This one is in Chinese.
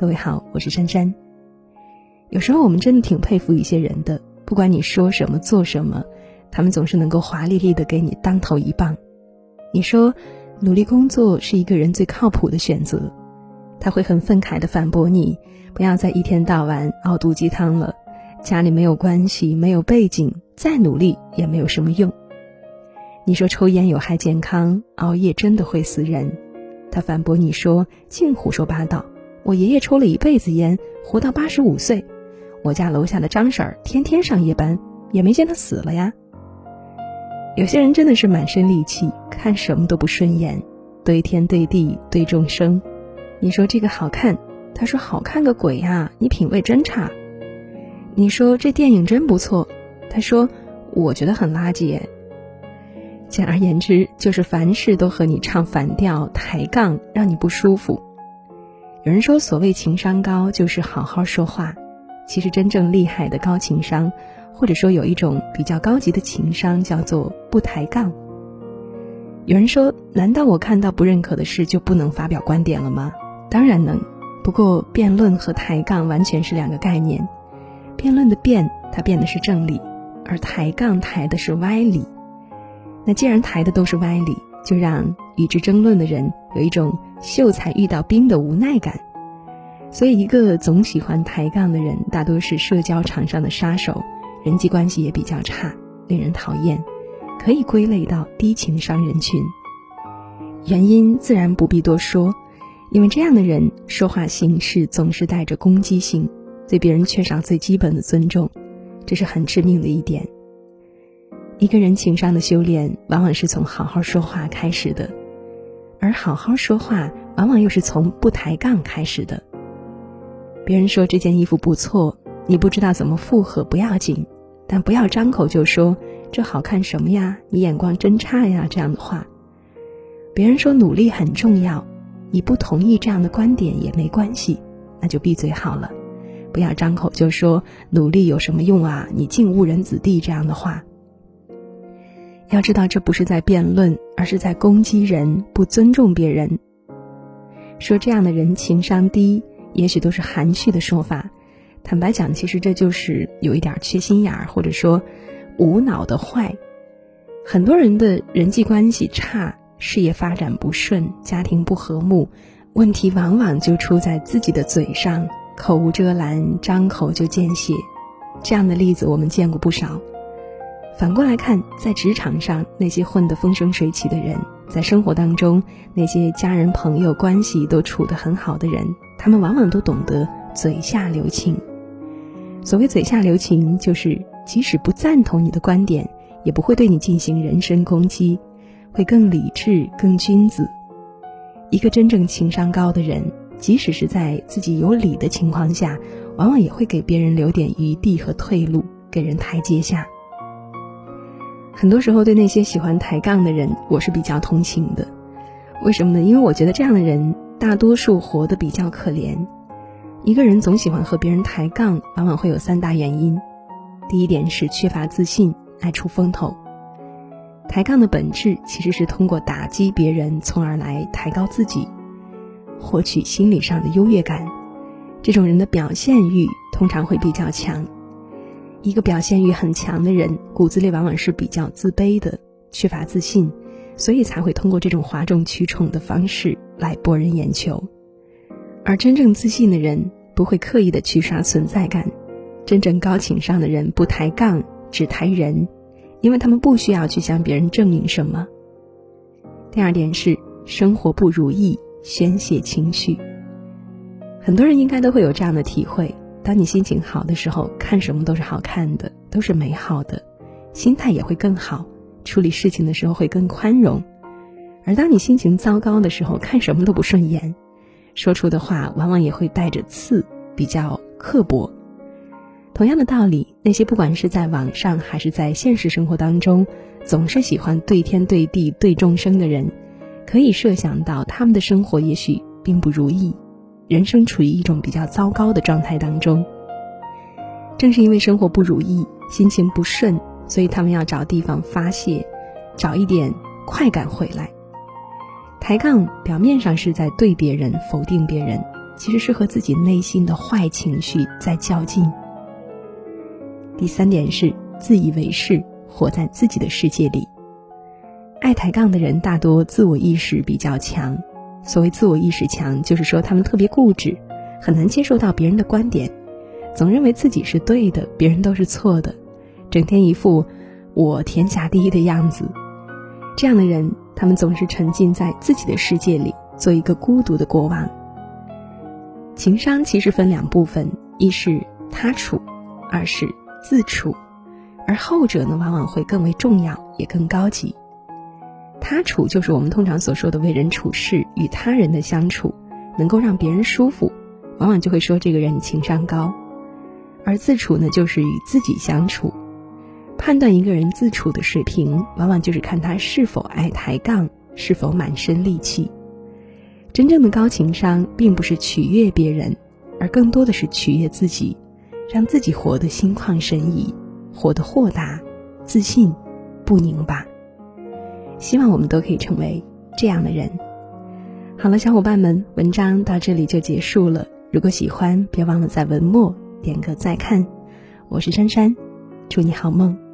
各位好，我是珊珊。有时候我们真的挺佩服一些人的，不管你说什么做什么，他们总是能够华丽丽的给你当头一棒。你说努力工作是一个人最靠谱的选择，他会很愤慨的反驳你：不要再一天到晚熬毒鸡汤了，家里没有关系，没有背景，再努力也没有什么用。你说抽烟有害健康，熬夜真的会死人，他反驳你说净胡说八道。我爷爷抽了一辈子烟，活到八十五岁。我家楼下的张婶儿天天上夜班，也没见他死了呀。有些人真的是满身戾气，看什么都不顺眼，对天对地对众生。你说这个好看，他说好看个鬼呀！你品味真差。你说这电影真不错，他说我觉得很垃圾。简而言之，就是凡事都和你唱反调、抬杠，让你不舒服。有人说，所谓情商高，就是好好说话。其实，真正厉害的高情商，或者说有一种比较高级的情商，叫做不抬杠。有人说，难道我看到不认可的事就不能发表观点了吗？当然能。不过，辩论和抬杠完全是两个概念。辩论的辩，它辩的是正理；而抬杠抬的是歪理。那既然抬的都是歪理，就让与之争论的人有一种。秀才遇到兵的无奈感，所以一个总喜欢抬杠的人，大多是社交场上的杀手，人际关系也比较差，令人讨厌，可以归类到低情商人群。原因自然不必多说，因为这样的人说话行事总是带着攻击性，对别人缺少最基本的尊重，这是很致命的一点。一个人情商的修炼，往往是从好好说话开始的。而好好说话，往往又是从不抬杠开始的。别人说这件衣服不错，你不知道怎么附和不要紧，但不要张口就说这好看什么呀？你眼光真差呀！这样的话，别人说努力很重要，你不同意这样的观点也没关系，那就闭嘴好了，不要张口就说努力有什么用啊？你竟误人子弟这样的话。要知道，这不是在辩论，而是在攻击人，不尊重别人。说这样的人情商低，也许都是含蓄的说法。坦白讲，其实这就是有一点缺心眼儿，或者说无脑的坏。很多人的人际关系差，事业发展不顺，家庭不和睦，问题往往就出在自己的嘴上，口无遮拦，张口就见血。这样的例子我们见过不少。反过来看，在职场上那些混得风生水起的人，在生活当中那些家人朋友关系都处得很好的人，他们往往都懂得嘴下留情。所谓嘴下留情，就是即使不赞同你的观点，也不会对你进行人身攻击，会更理智、更君子。一个真正情商高的人，即使是在自己有理的情况下，往往也会给别人留点余地和退路，给人台阶下。很多时候，对那些喜欢抬杠的人，我是比较同情的。为什么呢？因为我觉得这样的人大多数活得比较可怜。一个人总喜欢和别人抬杠，往往会有三大原因。第一点是缺乏自信，爱出风头。抬杠的本质其实是通过打击别人，从而来抬高自己，获取心理上的优越感。这种人的表现欲通常会比较强。一个表现欲很强的人，骨子里往往是比较自卑的，缺乏自信，所以才会通过这种哗众取宠的方式来博人眼球。而真正自信的人，不会刻意的去刷存在感。真正高情商的人，不抬杠，只抬人，因为他们不需要去向别人证明什么。第二点是生活不如意，宣泄情绪。很多人应该都会有这样的体会。当你心情好的时候，看什么都是好看的，都是美好的，心态也会更好，处理事情的时候会更宽容。而当你心情糟糕的时候，看什么都不顺眼，说出的话往往也会带着刺，比较刻薄。同样的道理，那些不管是在网上还是在现实生活当中，总是喜欢对天对地对众生的人，可以设想到他们的生活也许并不如意。人生处于一种比较糟糕的状态当中，正是因为生活不如意、心情不顺，所以他们要找地方发泄，找一点快感回来。抬杠表面上是在对别人否定别人，其实是和自己内心的坏情绪在较劲。第三点是自以为是，活在自己的世界里。爱抬杠的人大多自我意识比较强。所谓自我意识强，就是说他们特别固执，很难接受到别人的观点，总认为自己是对的，别人都是错的，整天一副我天下第一的样子。这样的人，他们总是沉浸在自己的世界里，做一个孤独的国王。情商其实分两部分，一是他处，二是自处，而后者呢，往往会更为重要，也更高级。他处就是我们通常所说的为人处事，与他人的相处，能够让别人舒服，往往就会说这个人情商高；而自处呢，就是与自己相处。判断一个人自处的水平，往往就是看他是否爱抬杠，是否满身戾气。真正的高情商，并不是取悦别人，而更多的是取悦自己，让自己活得心旷神怡，活得豁达、自信、不拧巴。希望我们都可以成为这样的人。好了，小伙伴们，文章到这里就结束了。如果喜欢，别忘了在文末点个再看。我是珊珊，祝你好梦。